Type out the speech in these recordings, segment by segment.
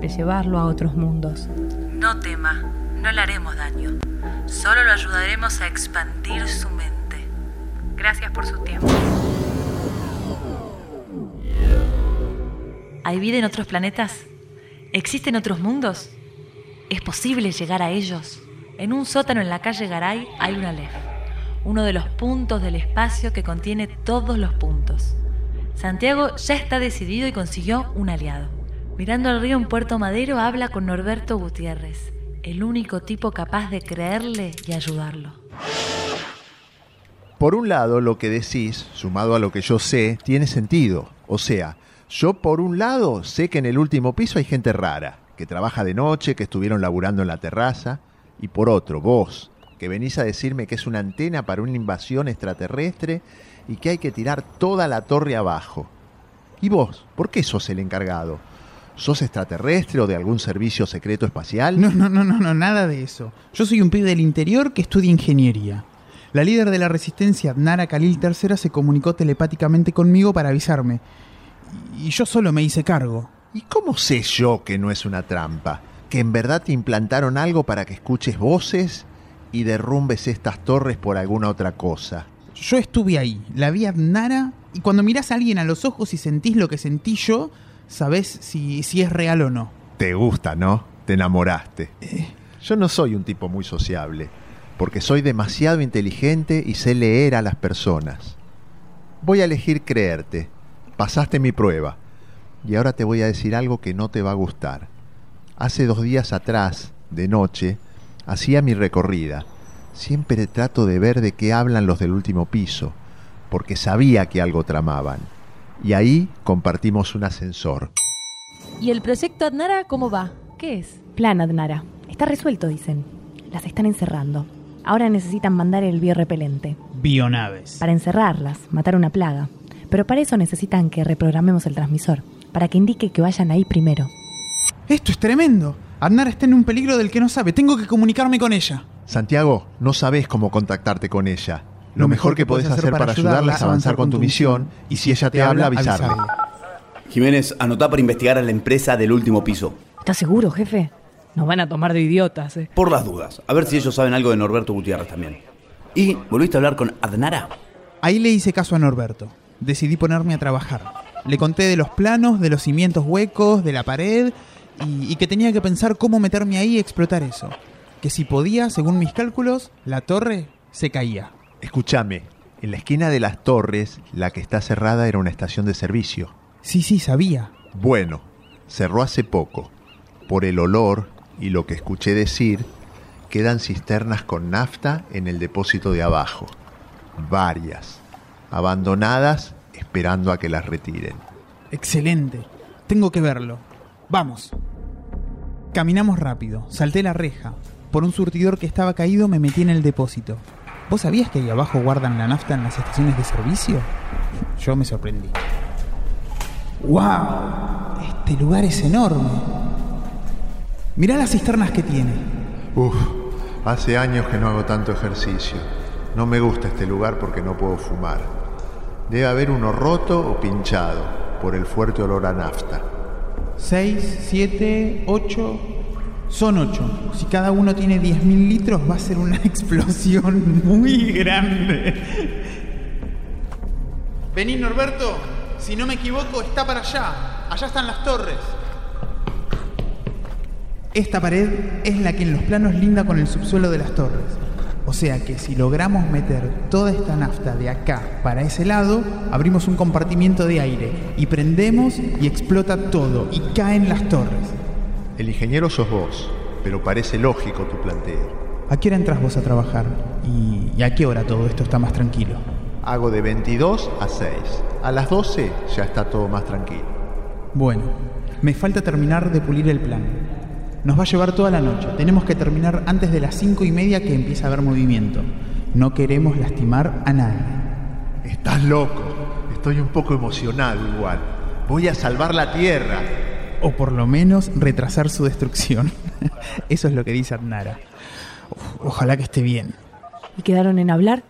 de llevarlo a otros mundos. no tema, no le haremos daño. Solo lo ayudaremos a expandir su mente. Gracias por su tiempo. ¿Hay vida en otros planetas? ¿Existen otros mundos? ¿Es posible llegar a ellos? En un sótano en la calle Garay hay una LEF, uno de los puntos del espacio que contiene todos los puntos. Santiago ya está decidido y consiguió un aliado. Mirando al río en Puerto Madero habla con Norberto Gutiérrez, el único tipo capaz de creerle y ayudarlo. Por un lado, lo que decís, sumado a lo que yo sé, tiene sentido. O sea, yo por un lado sé que en el último piso hay gente rara, que trabaja de noche, que estuvieron laburando en la terraza, y por otro, vos, que venís a decirme que es una antena para una invasión extraterrestre y que hay que tirar toda la torre abajo. ¿Y vos? ¿Por qué sos el encargado? ¿Sos extraterrestre o de algún servicio secreto espacial? No, no, no, no, no, nada de eso. Yo soy un pibe del interior que estudia ingeniería. La líder de la resistencia, Nara Khalil III, se comunicó telepáticamente conmigo para avisarme. Y yo solo me hice cargo. ¿Y cómo sé yo que no es una trampa? ¿Que en verdad te implantaron algo para que escuches voces y derrumbes estas torres por alguna otra cosa? Yo estuve ahí, la vi a Nara, y cuando mirás a alguien a los ojos y sentís lo que sentí yo, sabés si, si es real o no. Te gusta, ¿no? Te enamoraste. Yo no soy un tipo muy sociable, porque soy demasiado inteligente y sé leer a las personas. Voy a elegir creerte. Pasaste mi prueba. Y ahora te voy a decir algo que no te va a gustar. Hace dos días atrás, de noche, hacía mi recorrida. Siempre trato de ver de qué hablan los del último piso, porque sabía que algo tramaban. Y ahí compartimos un ascensor. ¿Y el proyecto Adnara cómo va? ¿Qué es? Plan Adnara. Está resuelto, dicen. Las están encerrando. Ahora necesitan mandar el biorrepelente. Bionaves. Para encerrarlas, matar una plaga. Pero para eso necesitan que reprogramemos el transmisor. Para que indique que vayan ahí primero. Esto es tremendo. Adnara está en un peligro del que no sabe. Tengo que comunicarme con ella. Santiago, no sabes cómo contactarte con ella. Lo, mejor que podés hacer para ayudarla es avanzar con tu misión y si ella te habla, avisarle. Jiménez, anotá para investigar a la empresa del último piso. ¿Estás seguro, jefe? Nos van a tomar de idiotas, eh. Por las dudas. A ver si ellos saben algo de Norberto Gutiérrez también. ¿Y volviste a hablar con Adnara? Ahí le hice caso a Norberto. Decidí ponerme a trabajar. Le conté de los planos, de los cimientos huecos, de la pared y, y que tenía que pensar cómo meterme ahí y explotar eso. Que si podía, según mis cálculos, la torre se caía. Escúchame, en la esquina de las torres, la que está cerrada era una estación de servicio. Sí, sí, sabía. Bueno, cerró hace poco. Por el olor y lo que escuché decir, quedan cisternas con nafta en el depósito de abajo. Varias. Abandonadas esperando a que las retiren. Excelente. Tengo que verlo. Vamos. Caminamos rápido. Salté la reja. Por un surtidor que estaba caído me metí en el depósito. ¿Vos sabías que ahí abajo guardan la nafta en las estaciones de servicio? Yo me sorprendí. ¡Wow! Este lugar es enorme. Mirá las cisternas que tiene. Uf, hace años que no hago tanto ejercicio. No me gusta este lugar porque no puedo fumar. Debe haber uno roto o pinchado por el fuerte olor a nafta. Seis, siete, ocho. Son ocho. Si cada uno tiene 10.000 litros, va a ser una explosión muy grande. Vení, Norberto. Si no me equivoco, está para allá. Allá están las torres. Esta pared es la que en los planos linda con el subsuelo de las torres. O sea que si logramos meter toda esta nafta de acá para ese lado, abrimos un compartimiento de aire y prendemos y explota todo y caen las torres. El ingeniero sos vos, pero parece lógico tu planteo. ¿A qué hora entras vos a trabajar? ¿Y, y a qué hora todo esto está más tranquilo? Hago de 22 a 6. A las 12 ya está todo más tranquilo. Bueno, me falta terminar de pulir el plan. Nos va a llevar toda la noche. Tenemos que terminar antes de las cinco y media que empieza a haber movimiento. No queremos lastimar a nadie. Estás loco. Estoy un poco emocionado igual. Voy a salvar la Tierra. O por lo menos retrasar su destrucción. Eso es lo que dice Adnara. Uf, ojalá que esté bien. ¿Y quedaron en hablar?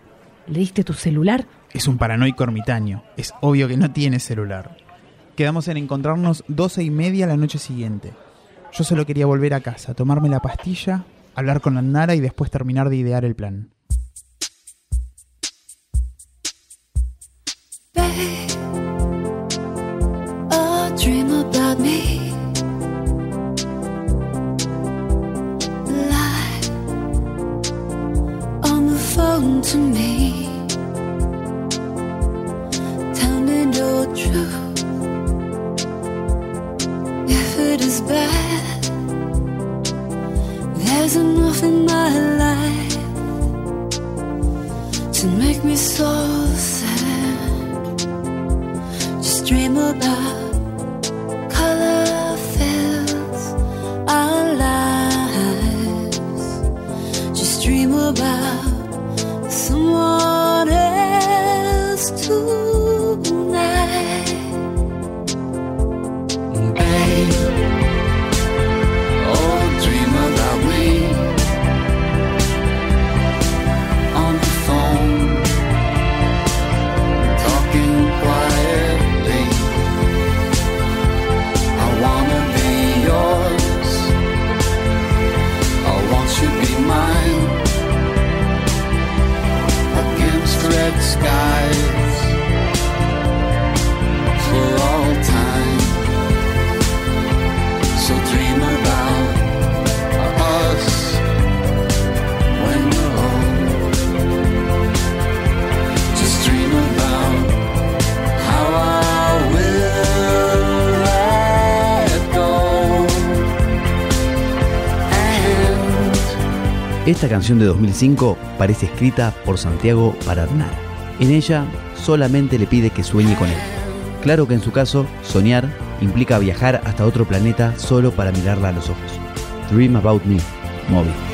¿Le diste tu celular? Es un paranoico ermitaño. Es obvio que no tiene celular. Quedamos en encontrarnos doce y media la noche siguiente. Yo solo quería volver a casa, tomarme la pastilla, hablar con Andara y después terminar de idear el plan. Dream the to me. Tell me no truth. If it is bad, there's enough in my life to make me so sad. Just dream about Esta canción de 2005 parece escrita por Santiago para Aznar. En ella solamente le pide que sueñe con él. Claro que en su caso, soñar implica viajar hasta otro planeta solo para mirarla a los ojos. Dream About Me, Moby.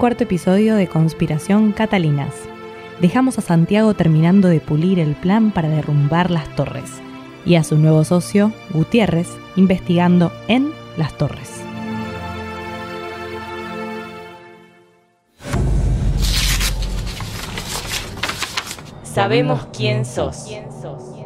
Cuarto episodio de Conspiración Catalinas. Dejamos a Santiago terminando de pulir el plan para derrumbar las torres y a su nuevo socio, Gutiérrez, investigando en las torres. Sabemos quién sos. A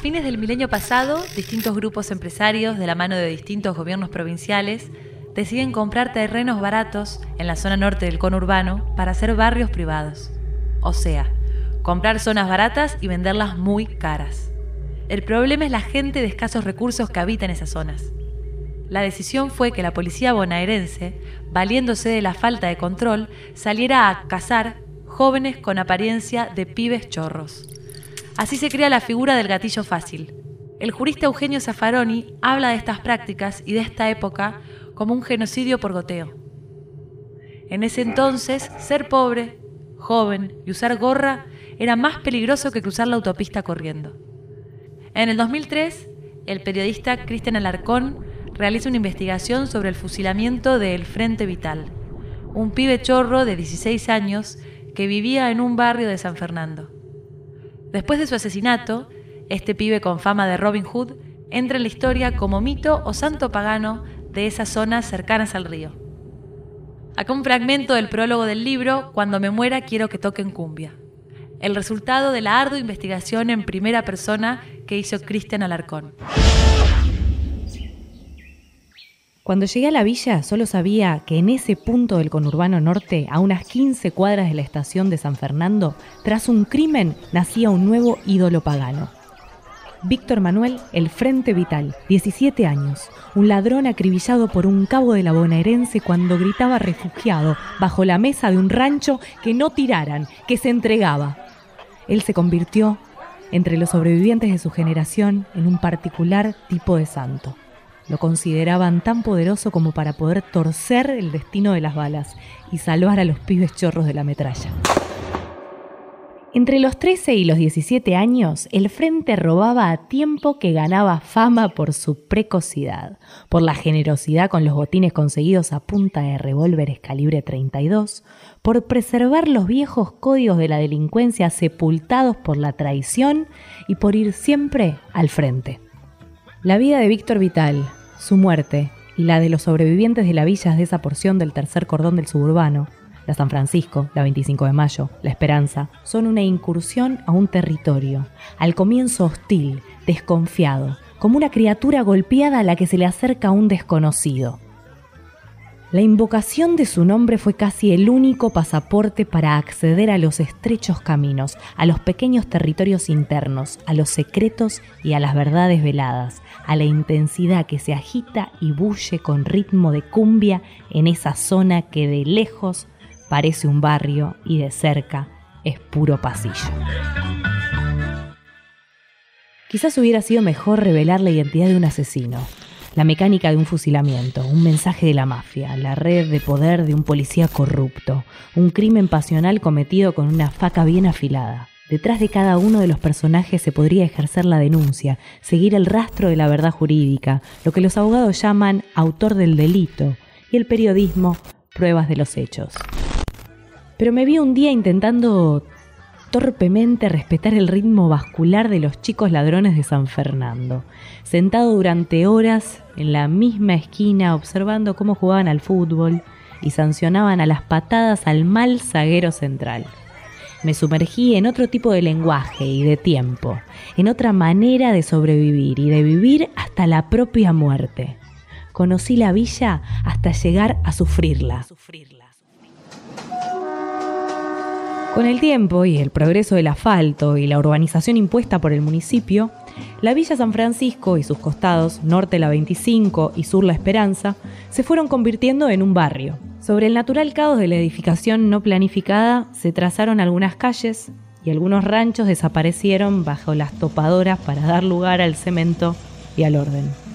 fines del milenio pasado, distintos grupos empresarios, de la mano de distintos gobiernos provinciales, deciden comprar terrenos baratos en la zona norte del conurbano para hacer barrios privados. O sea, comprar zonas baratas y venderlas muy caras. El problema es la gente de escasos recursos que habita en esas zonas. la decisión fue que la policía bonaerense, valiéndose de la falta de control, saliera a cazar jóvenes con apariencia de pibes chorros. Así se crea la figura del gatillo fácil. El jurista Eugenio Zaffaroni habla de estas prácticas y de esta época como un genocidio por goteo. En ese entonces, ser pobre, joven y usar gorra era más peligroso que cruzar la autopista corriendo. En el 2003, el periodista Cristian Alarcón realiza una investigación sobre el fusilamiento de El Frente Vital, un pibe chorro de 16 años que vivía en un barrio de San Fernando. Después de su asesinato, este pibe con fama de Robin Hood entra en la historia como mito o santo pagano de esas zonas cercanas al río. Acá un fragmento del prólogo del libro Cuando me muera quiero que toquen cumbia. El resultado de la ardua investigación en primera persona que hizo Cristian Alarcón. Cuando llegué a la villa solo sabía que en ese punto del conurbano norte, a unas 15 cuadras de la estación de San Fernando, tras un crimen nacía un nuevo ídolo pagano. Víctor Manuel El Frente Vital, 17 años, un ladrón acribillado por un cabo de la bonaerense cuando gritaba refugiado bajo la mesa de un rancho que no tiraran, que se entregaba. Él se convirtió, entre los sobrevivientes de su generación, en un particular tipo de santo. Lo consideraban tan poderoso como para poder torcer el destino de las balas y salvar a los pibes chorros de la metralla. Entre los 13 y los 17 años, el Frente robaba a tiempo que ganaba fama por su precocidad, por la generosidad con los botines conseguidos a punta de revólveres calibre 32, por preservar los viejos códigos de la delincuencia sepultados por la traición y por ir siempre al frente. La vida de Víctor Vital, su muerte y la de los sobrevivientes de la villa de esa porción del tercer cordón del suburbano, la San Francisco, la 25 de mayo, la Esperanza, son una incursión a un territorio, al comienzo hostil, desconfiado, como una criatura golpeada a la que se le acerca un desconocido. La invocación de su nombre fue casi el único pasaporte para acceder a los estrechos caminos, a los pequeños territorios internos, a los secretos y a las verdades veladas, a la intensidad que se agita y bulle con ritmo de cumbia en esa zona que de lejos parece un barrio y de cerca es puro pasillo. Quizás hubiera sido mejor revelar la identidad de un asesino, la mecánica de un fusilamiento, un mensaje de la mafia, la red de poder de un policía corrupto, un crimen pasional cometido con una faca bien afilada. Detrás de cada uno de los personajes se podría ejercer la denuncia, seguir el rastro de la verdad jurídica, lo que los abogados llaman autor del delito, y el periodismo pruebas de los hechos. Pero me vi un día intentando torpemente respetar el ritmo vascular de los chicos ladrones de San Fernando, sentado durante horas en la misma esquina observando cómo jugaban al fútbol y sancionaban a las patadas al mal zaguero central. Me sumergí en otro tipo de lenguaje y de tiempo, en otra manera de sobrevivir y de vivir hasta la propia muerte. Conocí la villa hasta llegar a sufrirla. Con el tiempo y el progreso del asfalto y la urbanización impuesta por el municipio, la Villa San Francisco y sus costados, norte la 25 y sur la Esperanza, se fueron convirtiendo en un barrio. Sobre el natural caos de la edificación no planificada se trazaron algunas calles y algunos ranchos desaparecieron bajo las topadoras para dar lugar al cemento y al orden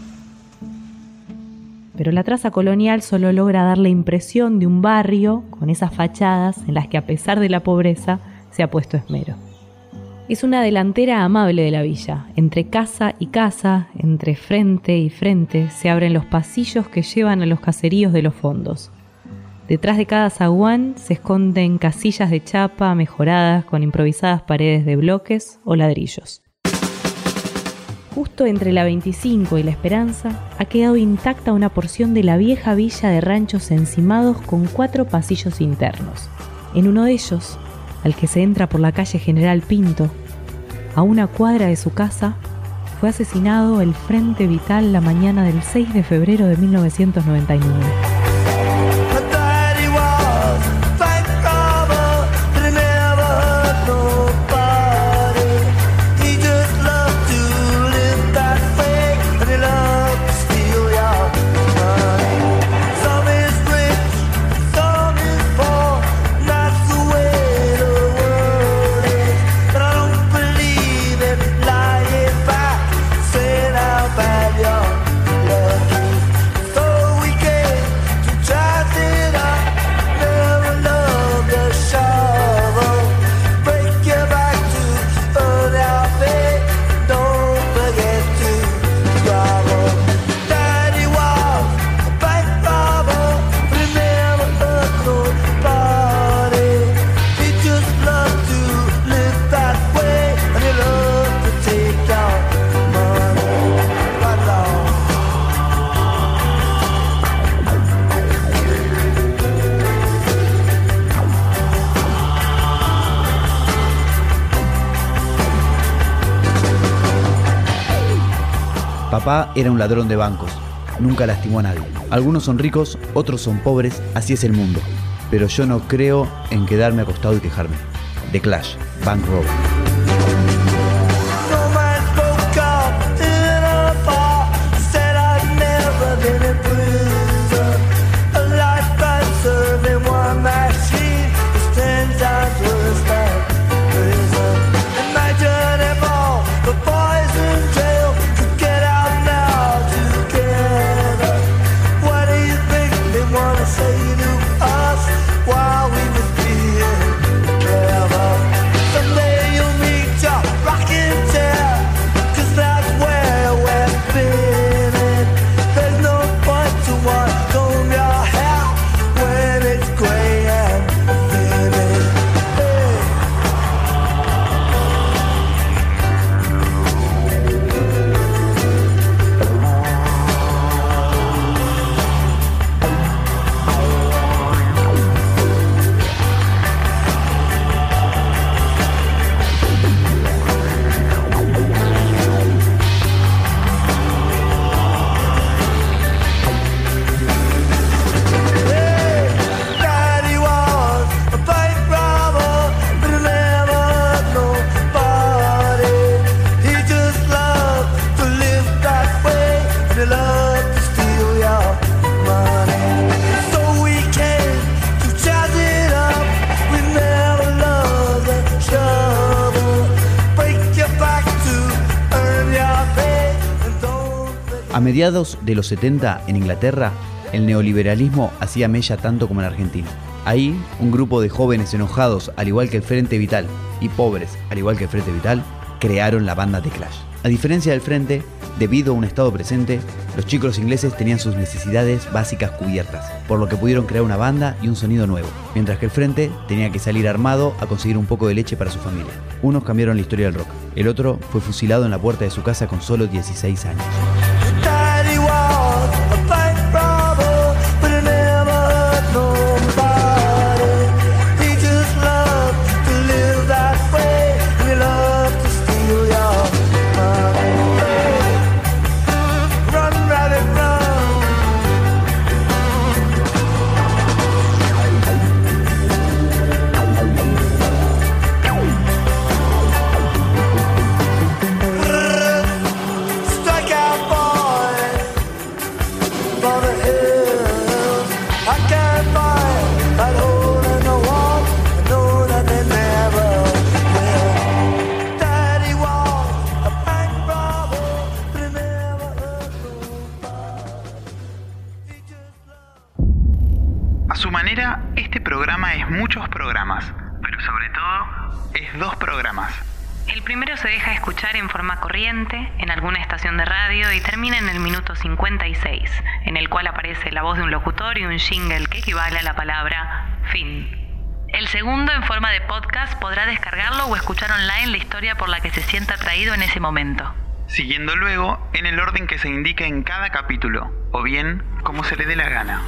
pero la traza colonial solo logra dar la impresión de un barrio con esas fachadas en las que a pesar de la pobreza se ha puesto esmero. Es una delantera amable de la villa. Entre casa y casa, entre frente y frente, se abren los pasillos que llevan a los caseríos de los fondos. Detrás de cada zaguán se esconden casillas de chapa mejoradas con improvisadas paredes de bloques o ladrillos. Justo entre la 25 y la Esperanza ha quedado intacta una porción de la vieja villa de ranchos encimados con cuatro pasillos internos. En uno de ellos, al que se entra por la calle General Pinto, a una cuadra de su casa, fue asesinado el Frente Vital la mañana del 6 de febrero de 1999. Era un ladrón de bancos. Nunca lastimó a nadie. Algunos son ricos, otros son pobres, así es el mundo. Pero yo no creo en quedarme acostado y quejarme. The Clash, Bank Robber. Mediados de los 70 en Inglaterra, el neoliberalismo hacía mella tanto como en Argentina. Ahí, un grupo de jóvenes enojados, al igual que el Frente Vital, y pobres, al igual que el Frente Vital, crearon la banda The Clash. A diferencia del Frente, debido a un estado presente, los chicos ingleses tenían sus necesidades básicas cubiertas, por lo que pudieron crear una banda y un sonido nuevo, mientras que el Frente tenía que salir armado a conseguir un poco de leche para su familia. Unos cambiaron la historia del rock, el otro fue fusilado en la puerta de su casa con solo 16 años. Es muchos programas, pero sobre todo es dos programas. El primero se deja escuchar en forma corriente en alguna estación de radio y termina en el minuto 56, en el cual aparece la voz de un locutor y un jingle que equivale a la palabra fin. El segundo, en forma de podcast, podrá descargarlo o escuchar online la historia por la que se sienta atraído en ese momento. Siguiendo luego en el orden que se indica en cada capítulo, o bien como se le dé la gana.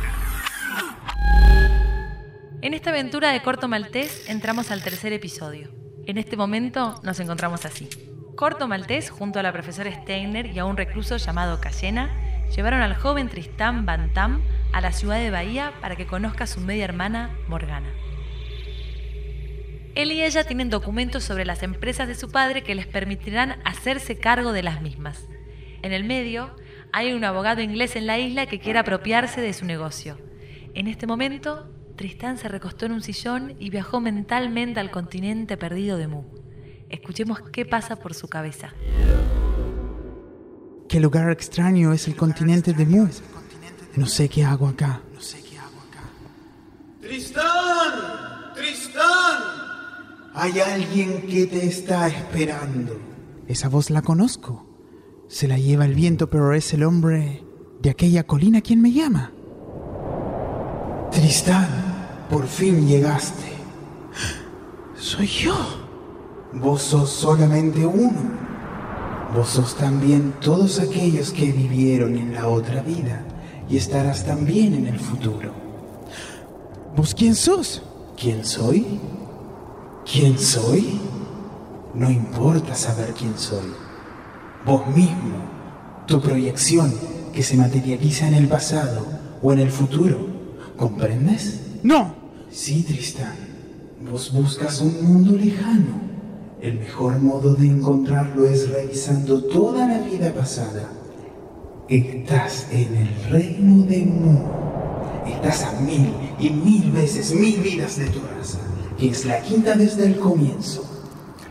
En esta aventura de Corto Maltés entramos al tercer episodio. En este momento nos encontramos así. Corto Maltés, junto a la profesora Steiner y a un recluso llamado Cayena, llevaron al joven Tristán Bantam a la ciudad de Bahía para que conozca a su media hermana Morgana. Él y ella tienen documentos sobre las empresas de su padre que les permitirán hacerse cargo de las mismas. En el medio, hay un abogado inglés en la isla que quiere apropiarse de su negocio. En este momento, Tristán se recostó en un sillón y viajó mentalmente al continente perdido de Mu. Escuchemos qué pasa por su cabeza. Qué lugar extraño es el continente de Mu. No sé qué hago acá. ¡Tristán! ¡Tristán! Hay alguien que te está esperando. Esa voz la conozco. Se la lleva el viento, pero es el hombre de aquella colina quien me llama. Tristán, por fin llegaste. Soy yo. Vos sos solamente uno. Vos sos también todos aquellos que vivieron en la otra vida y estarás también en el futuro. ¿Vos quién sos? ¿Quién soy? ¿Quién soy? No importa saber quién soy. Vos mismo tu proyección que se materializa en el pasado o en el futuro. ¿Comprendes? No. Sí, Tristán. Vos buscas un mundo lejano. El mejor modo de encontrarlo es revisando toda la vida pasada. Estás en el reino de Mu. Estás a mil y mil veces mil vidas de tu raza, que es la quinta desde el comienzo.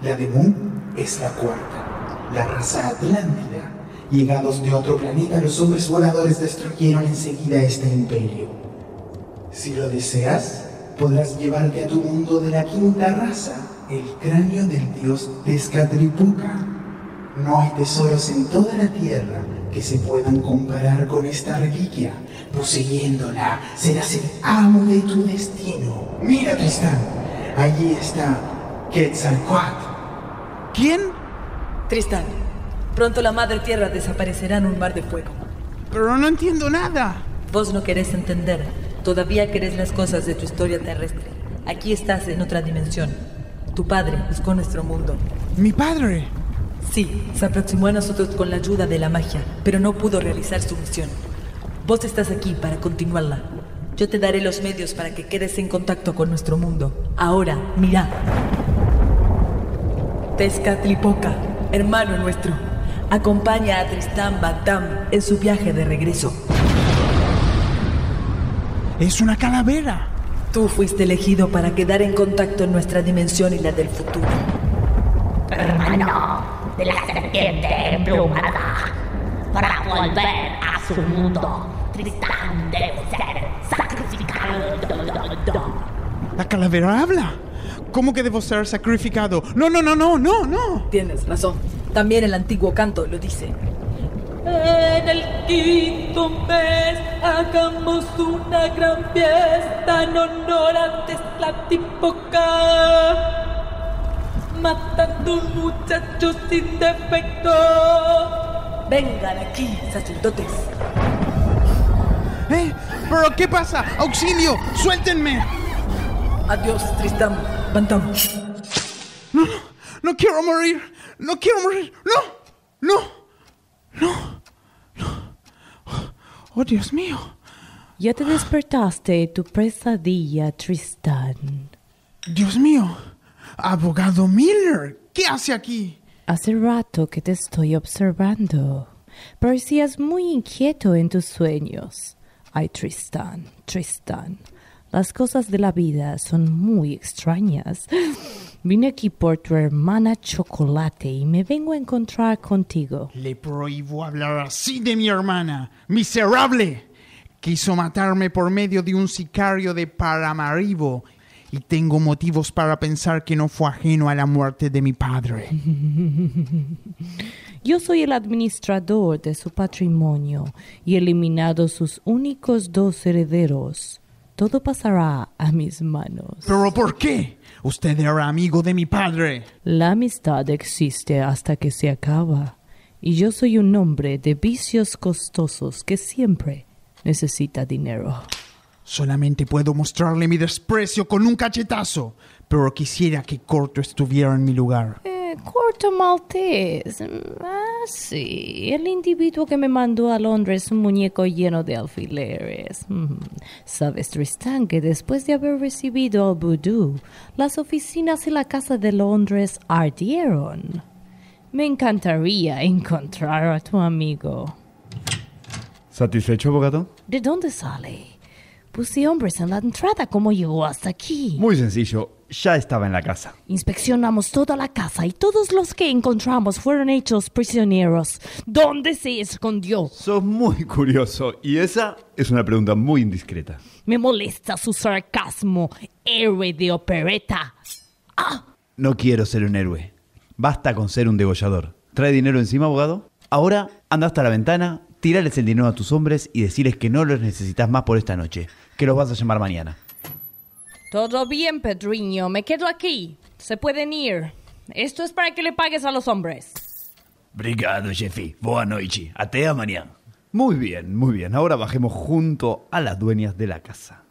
La de Mu es la cuarta, la raza atlántida. Llegados de otro planeta, los hombres voladores destruyeron enseguida este imperio. Si lo deseas, podrás llevarte a tu mundo de la quinta raza, el cráneo del dios Tezcatlipoca. No hay tesoros en toda la tierra que se puedan comparar con esta reliquia. Poseyéndola, serás el amo de tu destino. Mira, Tristán, allí está Quetzalcoatl. ¿Quién? Tristán, pronto la madre tierra desaparecerá en un mar de fuego. Pero no entiendo nada. Vos no querés entender. Todavía querés las cosas de tu historia terrestre. Aquí estás en otra dimensión. Tu padre buscó nuestro mundo. ¿Mi padre? Sí, se aproximó a nosotros con la ayuda de la magia, pero no pudo realizar su misión. Vos estás aquí para continuarla. Yo te daré los medios para que quedes en contacto con nuestro mundo. Ahora, mira. Tezcatlipoca, hermano nuestro, acompaña a Tristán Bantam en su viaje de regreso. Es una calavera. Tú fuiste elegido para quedar en contacto en nuestra dimensión y la del futuro. Hermano de la serpiente emplumada. Para volver a su mundo, Tristán debe ser sacrificado. La calavera habla. ¿Cómo que debo ser sacrificado? No, no, no, no, no, no. Tienes razón. También el antiguo canto lo dice. En el quinto mes hagamos una gran fiesta en honor a Tezcatlipoca. Matando un muchacho sin defecto. Vengan aquí, sacerdotes. ¿Eh? ¿Pero qué pasa? ¡Auxilio! ¡Suéltenme! Adiós, Tristán. Bantam. No, no, no quiero morir. No quiero morir. No, no, no. Oh, Dios mío. Ya te despertaste de tu pesadilla, Tristán. Dios mío. Abogado Miller, ¿qué hace aquí? Hace rato que te estoy observando. Parecías muy inquieto en tus sueños. Ay, Tristán, Tristán. Las cosas de la vida son muy extrañas. Vine aquí por tu hermana Chocolate y me vengo a encontrar contigo. Le prohíbo hablar así de mi hermana. ¡Miserable! Quiso matarme por medio de un sicario de Paramaribo y tengo motivos para pensar que no fue ajeno a la muerte de mi padre. Yo soy el administrador de su patrimonio y he eliminado sus únicos dos herederos. Todo pasará a mis manos. ¿Pero por qué? Usted era amigo de mi padre. La amistad existe hasta que se acaba. Y yo soy un hombre de vicios costosos que siempre necesita dinero. Solamente puedo mostrarle mi desprecio con un cachetazo, pero quisiera que Corto estuviera en mi lugar. Eh, Corto Maltés. Ah, sí. El individuo que me mandó a Londres un muñeco lleno de alfileres. Mm. Sabes, Tristán, que después de haber recibido al vudú, las oficinas y la casa de Londres ardieron. Me encantaría encontrar a tu amigo. ¿Satisfecho, abogado? ¿De dónde sale? Puse hombres en la entrada. ¿Cómo llegó hasta aquí? Muy sencillo. Ya estaba en la casa. Inspeccionamos toda la casa y todos los que encontramos fueron hechos prisioneros. ¿Dónde se escondió? Sos muy curioso y esa es una pregunta muy indiscreta. Me molesta su sarcasmo, héroe de opereta. ¡Ah! No quiero ser un héroe. Basta con ser un degollador. ¿Trae dinero encima, abogado? Ahora anda hasta la ventana, tírales el dinero a tus hombres y decirles que no los necesitas más por esta noche, que los vas a llamar mañana. Todo bien, Pedriño. Me quedo aquí. Se pueden ir. Esto es para que le pagues a los hombres. Obrigado, jefe. Boa noite. Até amanhã. Muy bien, muy bien. Ahora bajemos junto a las dueñas de la casa.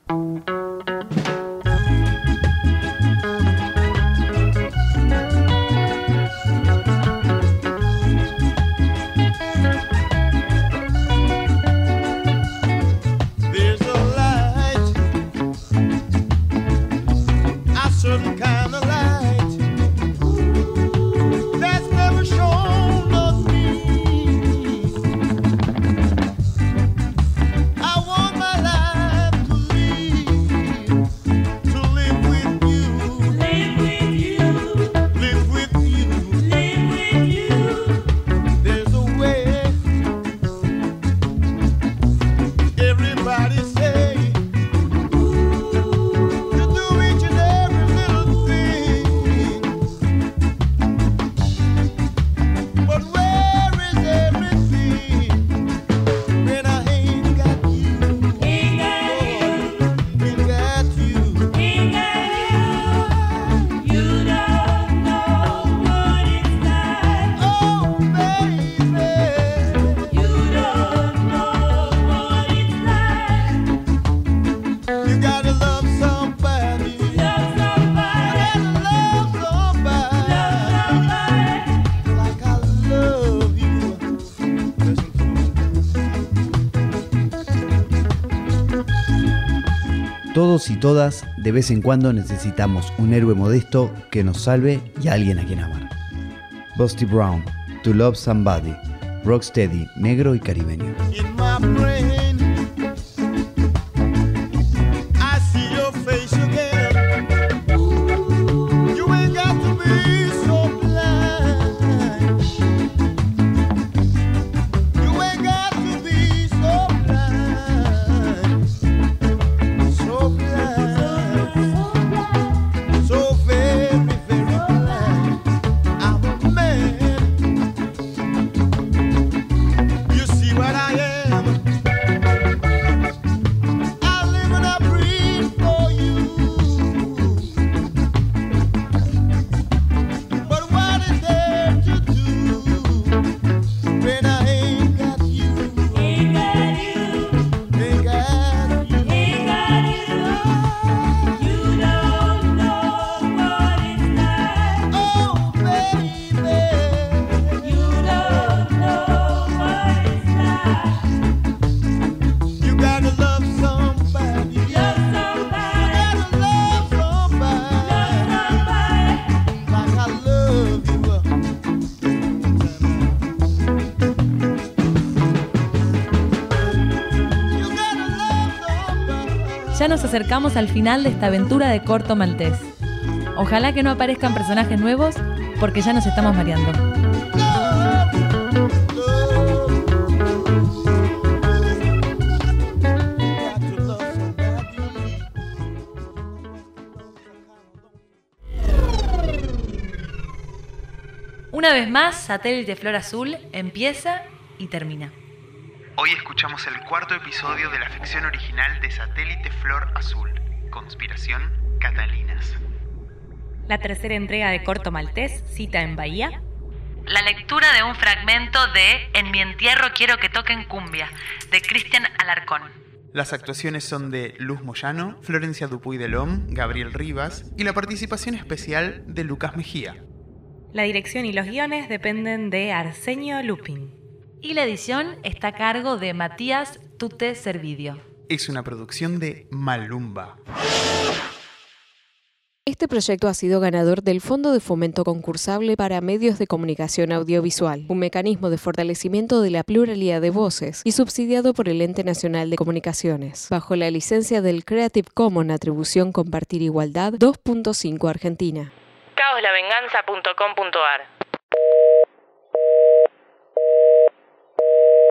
Y todas de vez en cuando necesitamos un héroe modesto que nos salve y alguien a quien amar. Busty Brown, To Love Somebody, Rocksteady, negro y caribeño. Acercamos al final de esta aventura de corto maltés. Ojalá que no aparezcan personajes nuevos porque ya nos estamos mareando. Una vez más, Satélite Flor Azul empieza y termina. Hoy escuchamos el cuarto episodio de la ficción original de Satélite Flor Azul, Conspiración Catalinas. La tercera entrega de Corto Maltés, Cita en Bahía. La lectura de un fragmento de En mi entierro quiero que toquen cumbia, de Cristian Alarcón. Las actuaciones son de Luz Moyano, Florencia Dupuy de Lom, Gabriel Rivas y la participación especial de Lucas Mejía. La dirección y los guiones dependen de Arsenio Lupin. Y la edición está a cargo de Matías Tute Servidio. Es una producción de Malumba. Este proyecto ha sido ganador del Fondo de Fomento Concursable para Medios de Comunicación Audiovisual, un mecanismo de fortalecimiento de la pluralidad de voces y subsidiado por el Ente Nacional de Comunicaciones, bajo la licencia del Creative Commons Atribución Compartir Igualdad 2.5 Argentina. caoslavenganza.com.ar